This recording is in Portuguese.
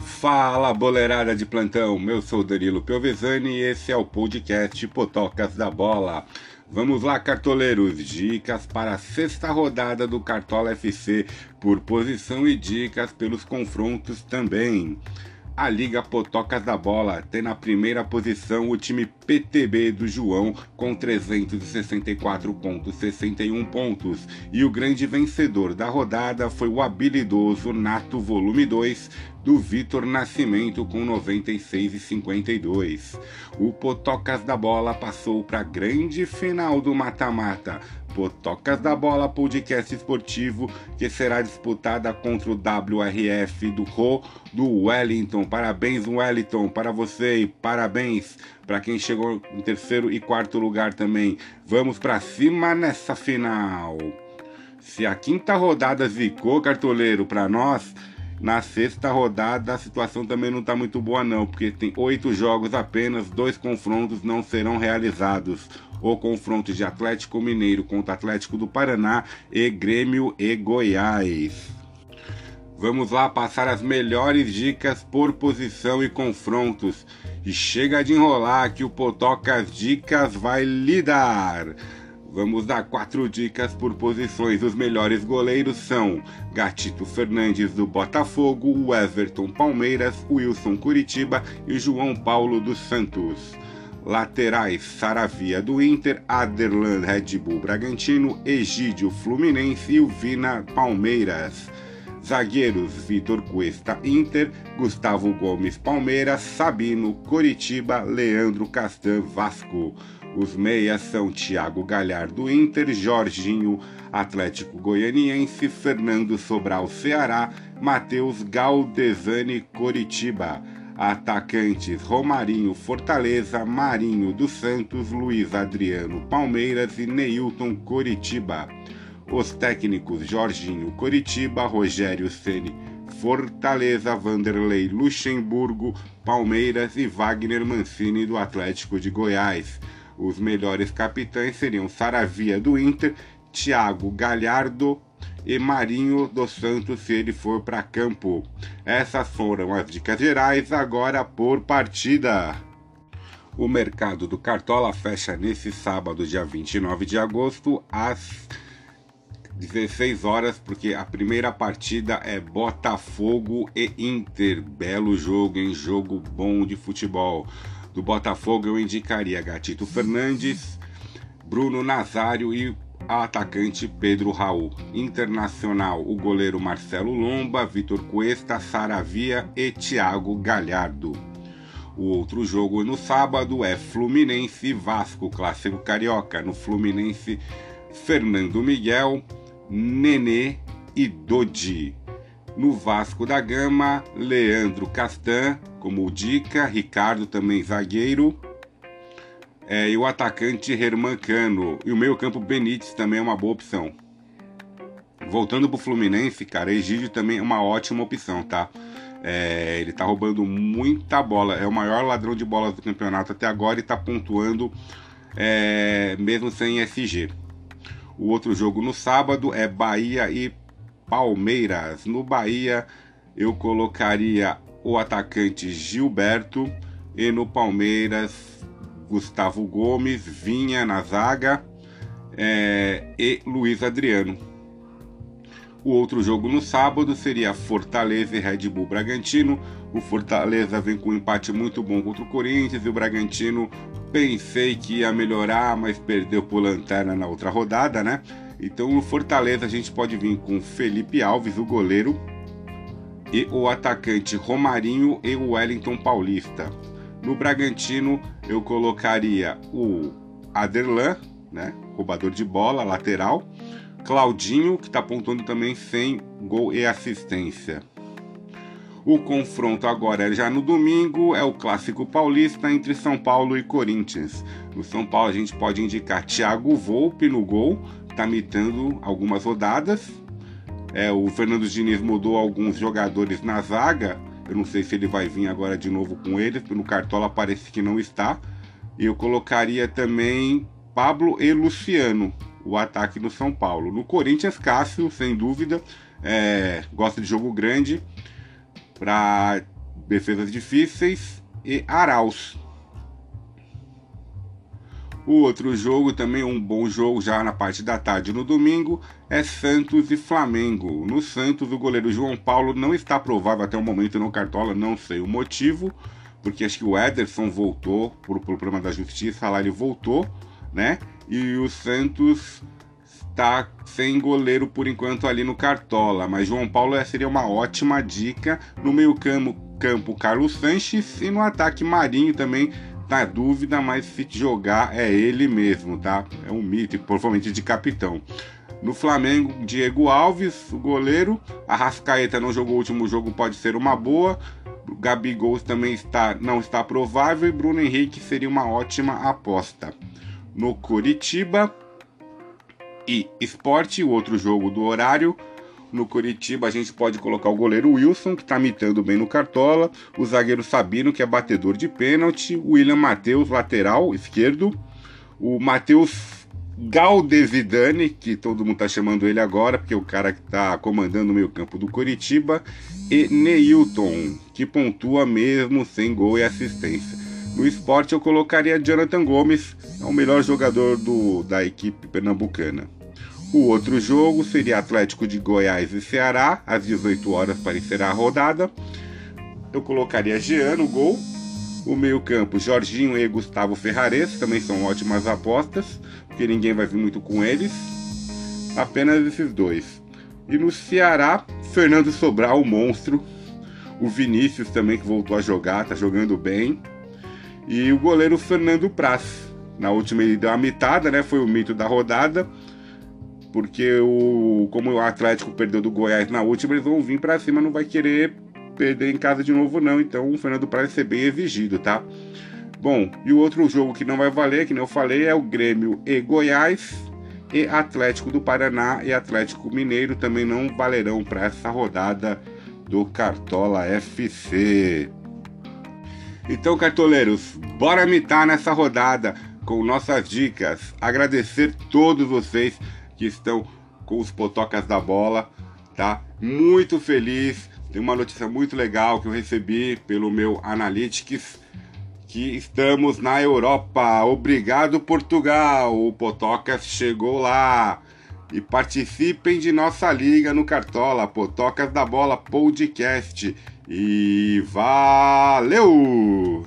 Fala boleirada de plantão, eu sou Danilo Piovesani e esse é o podcast Potocas da Bola. Vamos lá, cartoleiros, dicas para a sexta rodada do Cartola FC por posição e dicas pelos confrontos também. A Liga Potocas da Bola tem na primeira posição o time PTB do João com 364,61 pontos. E o grande vencedor da rodada foi o habilidoso Nato Volume 2 do Vitor Nascimento com 96,52. O Potocas da Bola passou para a grande final do mata-mata Potocas da Bola podcast esportivo que será disputada contra o WRF do Ro do Wellington. Parabéns, Wellington, para você e parabéns para quem chegou em terceiro e quarto lugar também. Vamos para cima nessa final. Se a quinta rodada zicou, cartoleiro, para nós, na sexta rodada a situação também não está muito boa não, porque tem oito jogos apenas, dois confrontos não serão realizados o confronto de Atlético Mineiro contra Atlético do Paraná e Grêmio e Goiás. Vamos lá passar as melhores dicas por posição e confrontos. E chega de enrolar que o Potocas Dicas vai lidar. Vamos dar quatro dicas por posições. Os melhores goleiros são Gatito Fernandes do Botafogo, o Everton Palmeiras, Wilson Curitiba e João Paulo dos Santos. Laterais: Saravia do Inter, Aderlan Red Bull Bragantino, Egídio Fluminense e o Vina Palmeiras. Zagueiros: Vitor Cuesta Inter, Gustavo Gomes Palmeiras, Sabino Coritiba, Leandro Castan Vasco. Os meias são Thiago Galhardo Inter, Jorginho Atlético Goianiense, Fernando Sobral Ceará, Matheus Galdesani Coritiba. Atacantes Romarinho Fortaleza, Marinho dos Santos, Luiz Adriano Palmeiras e Neilton Coritiba. Os técnicos Jorginho Coritiba, Rogério Ceni Fortaleza, Vanderlei Luxemburgo, Palmeiras e Wagner Mancini do Atlético de Goiás. Os melhores capitães seriam Saravia do Inter, Thiago Galhardo, e Marinho dos Santos se ele for para campo. Essas foram as dicas gerais, agora por partida. O mercado do Cartola fecha nesse sábado, dia 29 de agosto, às 16 horas, porque a primeira partida é Botafogo e Inter. Belo jogo, em jogo bom de futebol. Do Botafogo eu indicaria Gatito Fernandes, Bruno Nazário e atacante Pedro Raul. Internacional, o goleiro Marcelo Lomba, Vitor Cuesta, Saravia e Thiago Galhardo. O outro jogo no sábado é Fluminense Vasco, clássico carioca. No Fluminense, Fernando Miguel, Nenê e Dodi. No Vasco da Gama, Leandro Castan como dica, Ricardo também zagueiro, é, e o atacante Herman Cano. E o meio campo Benítez também é uma boa opção. Voltando pro Fluminense, cara, Egídio também é uma ótima opção, tá? É, ele tá roubando muita bola. É o maior ladrão de bolas do campeonato até agora e tá pontuando é, mesmo sem SG. O outro jogo no sábado é Bahia e Palmeiras. No Bahia eu colocaria o atacante Gilberto e no Palmeiras Gustavo Gomes, Vinha na zaga é, e Luiz Adriano. O outro jogo no sábado seria Fortaleza e Red Bull Bragantino. O Fortaleza vem com um empate muito bom contra o Corinthians e o Bragantino pensei que ia melhorar, mas perdeu por lanterna na outra rodada, né? Então no Fortaleza a gente pode vir com Felipe Alves, o goleiro, e o atacante Romarinho e o Wellington Paulista. No Bragantino, eu colocaria o Aderlan, né, roubador de bola, lateral. Claudinho, que está pontuando também sem gol e assistência. O confronto agora é já no domingo é o clássico paulista entre São Paulo e Corinthians. No São Paulo a gente pode indicar Thiago Volpe no gol, está mitando algumas rodadas. É, o Fernando Diniz mudou alguns jogadores na zaga, eu não sei se ele vai vir agora de novo com eles, no Cartola parece que não está. E eu colocaria também Pablo e Luciano, o ataque do São Paulo. No Corinthians, Cássio, sem dúvida, é, gosta de jogo grande para defesas difíceis e Arauz. O outro jogo, também um bom jogo já na parte da tarde no domingo, é Santos e Flamengo. No Santos, o goleiro João Paulo não está provável até o momento no Cartola, não sei o motivo, porque acho que o Ederson voltou por, problema da justiça, lá ele voltou, né? E o Santos está sem goleiro por enquanto ali no Cartola, mas João Paulo seria uma ótima dica. No meio campo, campo Carlos Sanches e no ataque Marinho também na dúvida, mas se jogar é ele mesmo, tá? É um mito, provavelmente de capitão. No Flamengo, Diego Alves, o goleiro. A Rascaeta não jogou o último jogo, pode ser uma boa. Gabigol também está, não está provável. E Bruno Henrique seria uma ótima aposta. No Curitiba e Esporte, o outro jogo do horário. No Curitiba a gente pode colocar o goleiro Wilson, que está mitando bem no Cartola, o zagueiro Sabino, que é batedor de pênalti, o William Matheus, lateral esquerdo, o Matheus Galdevidani, que todo mundo está chamando ele agora, porque é o cara que está comandando o meio campo do Curitiba, e Neilton, que pontua mesmo sem gol e assistência. No esporte eu colocaria Jonathan Gomes, é o melhor jogador do, da equipe pernambucana. O outro jogo seria Atlético de Goiás e Ceará, às 18 horas para encerrar a rodada. Eu colocaria Jean no gol. O meio-campo, Jorginho e Gustavo Ferrares, também são ótimas apostas, porque ninguém vai vir muito com eles. Apenas esses dois. E no Ceará, Fernando Sobral, o monstro. O Vinícius também, que voltou a jogar, tá jogando bem. E o goleiro Fernando Praz. Na última ele deu uma mitada, né? Foi o mito da rodada porque o como o Atlético perdeu do Goiás na última, eles vão vir para cima, não vai querer perder em casa de novo não. Então o Fernando Praz ser bem exigido, tá? Bom, e o outro jogo que não vai valer, que nem eu falei, é o Grêmio e Goiás e Atlético do Paraná e Atlético Mineiro também não valerão para essa rodada do Cartola FC. Então, cartoleiros, bora mitar nessa rodada com nossas dicas. Agradecer todos vocês que estão com os potocas da bola, tá? Muito feliz. Tem uma notícia muito legal que eu recebi pelo meu Analytics que estamos na Europa. Obrigado Portugal. O Potocas chegou lá. E participem de nossa liga no Cartola, Potocas da Bola Podcast. E valeu!